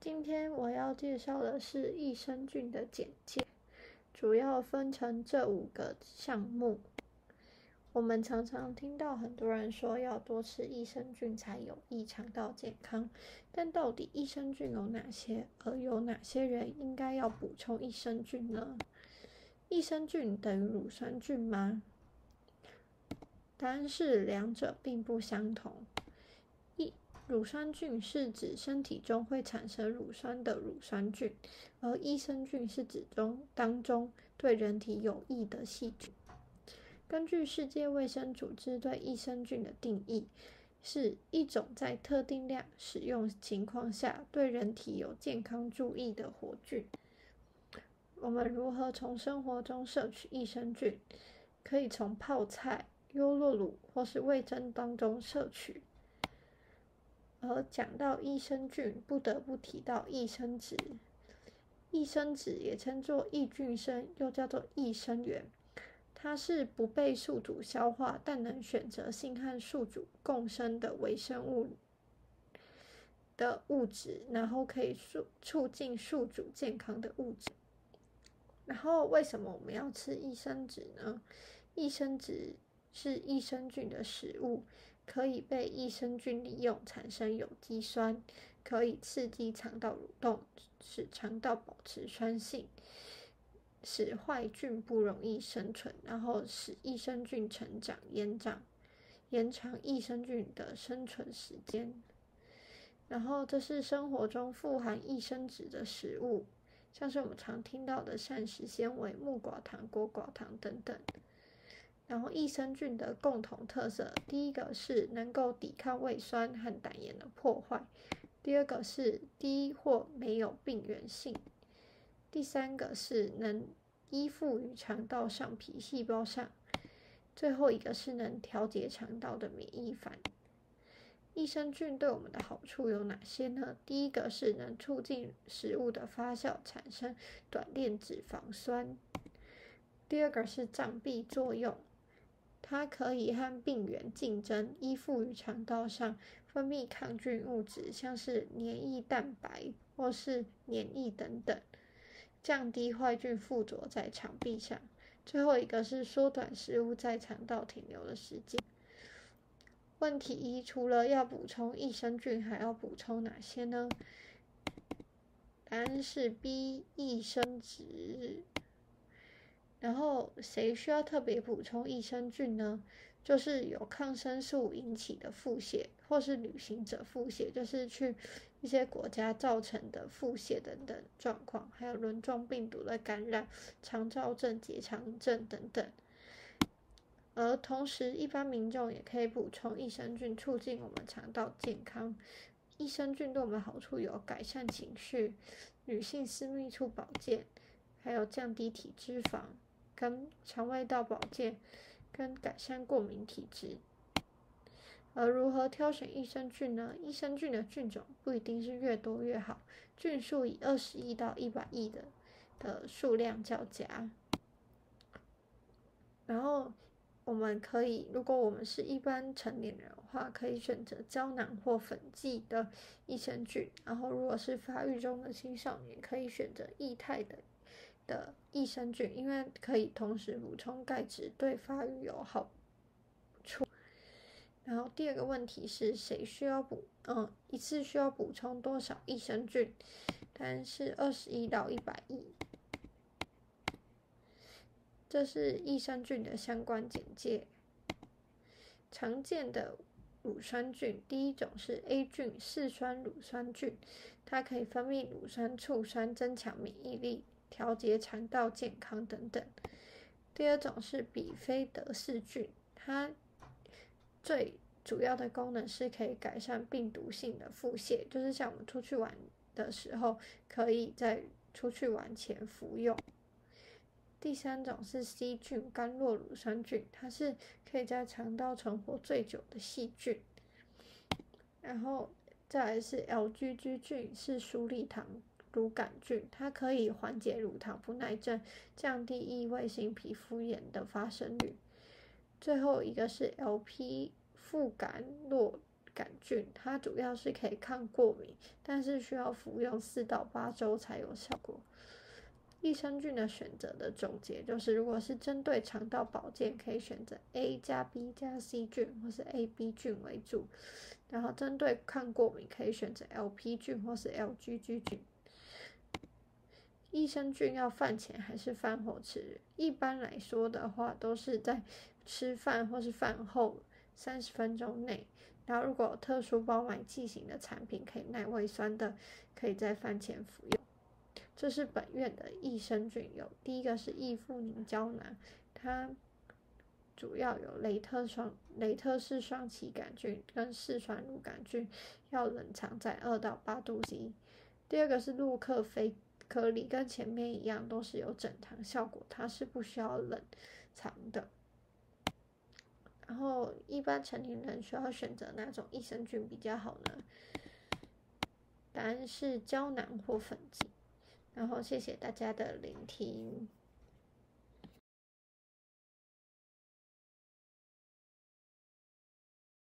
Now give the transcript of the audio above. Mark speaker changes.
Speaker 1: 今天我要介绍的是益生菌的简介，主要分成这五个项目。我们常常听到很多人说要多吃益生菌才有益肠道健康，但到底益生菌有哪些？而有哪些人应该要补充益生菌呢？益生菌等于乳酸菌吗？答案是两者并不相同。乳酸菌是指身体中会产生乳酸的乳酸菌，而益生菌是指中当中对人体有益的细菌。根据世界卫生组织对益生菌的定义，是一种在特定量使用情况下对人体有健康注意的活菌。我们如何从生活中摄取益生菌？可以从泡菜、优酪乳或是味噌当中摄取。而讲到益生菌，不得不提到益生质。益生质也称作益菌生，又叫做益生元。它是不被宿主消化，但能选择性和宿主共生的微生物的物质，然后可以促促进宿主健康的物质。然后，为什么我们要吃益生质呢？益生质是益生菌的食物，可以被益生菌利用产生有机酸，可以刺激肠道蠕动，使肠道保持酸性，使坏菌不容易生存，然后使益生菌成长延长，延长益生菌的生存时间。然后，这是生活中富含益生质的食物。像是我们常听到的膳食纤维、木寡糖、果寡糖等等。然后益生菌的共同特色，第一个是能够抵抗胃酸和胆盐的破坏；第二个是低或没有病原性；第三个是能依附于肠道上皮细胞上；最后一个是能调节肠道的免疫反应。益生菌对我们的好处有哪些呢？第一个是能促进食物的发酵，产生短链脂肪酸。第二个是障壁作用，它可以和病原竞争，依附于肠道上，分泌抗菌物质，像是黏液蛋白或是黏液等等，降低坏菌附着在肠壁上。最后一个是缩短食物在肠道停留的时间。问题一：除了要补充益生菌，还要补充哪些呢？答案是 B，益生质。然后，谁需要特别补充益生菌呢？就是有抗生素引起的腹泻，或是旅行者腹泻，就是去一些国家造成的腹泻等等状况，还有轮状病毒的感染、肠燥症、结肠症等等。而同时，一般民众也可以补充益生菌，促进我们肠道健康。益生菌对我们好处有改善情绪、女性私密处保健，还有降低体脂肪、跟肠胃道保健、跟改善过敏体质。而如何挑选益生菌呢？益生菌的菌种不一定是越多越好，菌数以二十亿到一百亿的的数量较佳。然后。我们可以，如果我们是一般成年人的话，可以选择胶囊或粉剂的益生菌。然后，如果是发育中的青少年，可以选择液态的的益生菌，因为可以同时补充钙质，对发育有好处。然后，第二个问题是谁需要补？嗯，一次需要补充多少益生菌？答案是二十一到一百亿。这是益生菌的相关简介。常见的乳酸菌，第一种是 A 菌四酸乳酸菌，它可以分泌乳酸、醋酸，增强免疫力，调节肠道健康等等。第二种是比菲德氏菌，它最主要的功能是可以改善病毒性的腹泻，就是像我们出去玩的时候，可以在出去玩前服用。第三种是 C 菌，甘洛乳酸菌，它是可以在肠道存活最久的细菌。然后再来是 LGG 菌，是鼠李糖乳杆菌，它可以缓解乳糖不耐症，降低异位性皮肤炎的发生率。最后一个是 LP 副甘酪杆菌，它主要是可以抗过敏，但是需要服用四到八周才有效果。益生菌的选择的总结就是，如果是针对肠道保健，可以选择 A 加 B 加 C 菌或是 AB 菌为主；然后针对抗过敏，可以选择 LP 菌或是 LGG 菌。益生菌要饭前还是饭后吃？一般来说的话，都是在吃饭或是饭后三十分钟内。然后，如果特殊包买剂型的产品，可以耐胃酸的，可以在饭前服用。这是本院的益生菌有第一个是益富宁胶囊，它主要有雷特双雷特氏双歧杆菌跟嗜酸乳杆菌，要冷藏在二到八度 C。第二个是洛克菲。颗粒跟前面一样，都是有整糖效果，它是不需要冷藏的。然后，一般成年人需要选择哪种益生菌比较好呢？答案是胶囊或粉剂。然后，谢谢大家的聆听。